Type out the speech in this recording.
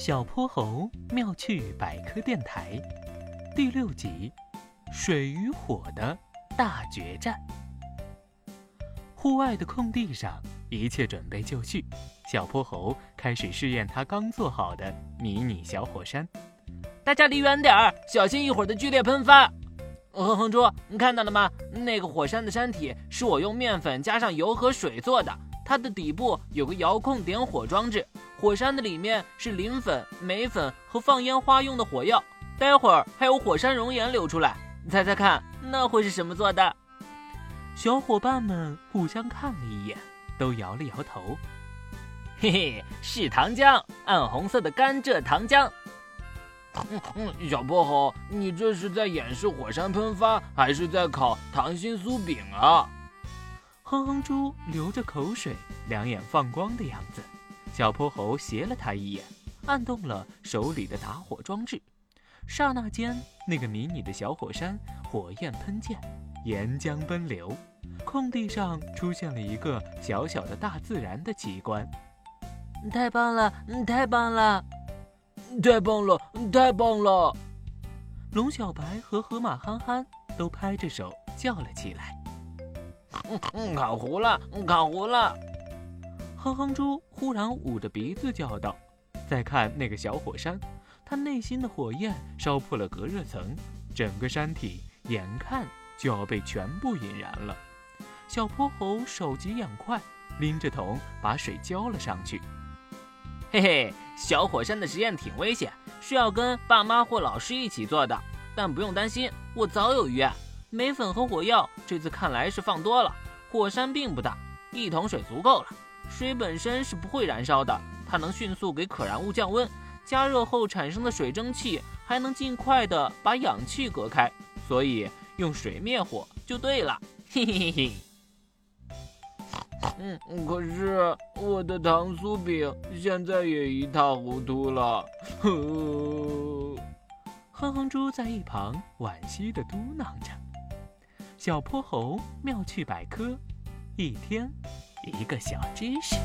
小泼猴妙趣百科电台第六集：水与火的大决战。户外的空地上，一切准备就绪。小泼猴开始试验他刚做好的迷你小火山。大家离远点儿，小心一会儿的剧烈喷发。哼哼猪，你看到了吗？那个火山的山体是我用面粉加上油和水做的，它的底部有个遥控点火装置。火山的里面是磷粉、镁粉和放烟花用的火药，待会儿还有火山熔岩流出来，猜猜看，那会是什么做的？小伙伴们互相看了一眼，都摇了摇头。嘿嘿，是糖浆，暗红色的甘蔗糖浆。嗯嗯，小泼猴，你这是在演示火山喷发，还是在烤糖心酥饼啊？哼哼猪流着口水，两眼放光的样子。小泼猴斜了他一眼，按动了手里的打火装置，刹那间，那个迷你的小火山火焰喷溅，岩浆奔流，空地上出现了一个小小的大自然的奇观。太棒了，太棒了，太棒了，太棒了！龙小白和河马憨憨都拍着手叫了起来：“嗯烤糊了，烤糊了！”哼哼猪忽然捂着鼻子叫道：“再看那个小火山，它内心的火焰烧破了隔热层，整个山体眼看就要被全部引燃了。”小泼猴手疾眼快，拎着桶把水浇了上去。嘿嘿，小火山的实验挺危险，需要跟爸妈或老师一起做的。但不用担心，我早有预案。镁粉和火药这次看来是放多了，火山并不大，一桶水足够了。水本身是不会燃烧的，它能迅速给可燃物降温，加热后产生的水蒸气还能尽快的把氧气隔开，所以用水灭火就对了。嘿嘿嘿嘿。嗯，可是我的糖酥饼现在也一塌糊涂了。呵，哼哼猪在一旁惋惜的嘟囔着。小泼猴妙趣百科，一天。一个小知识。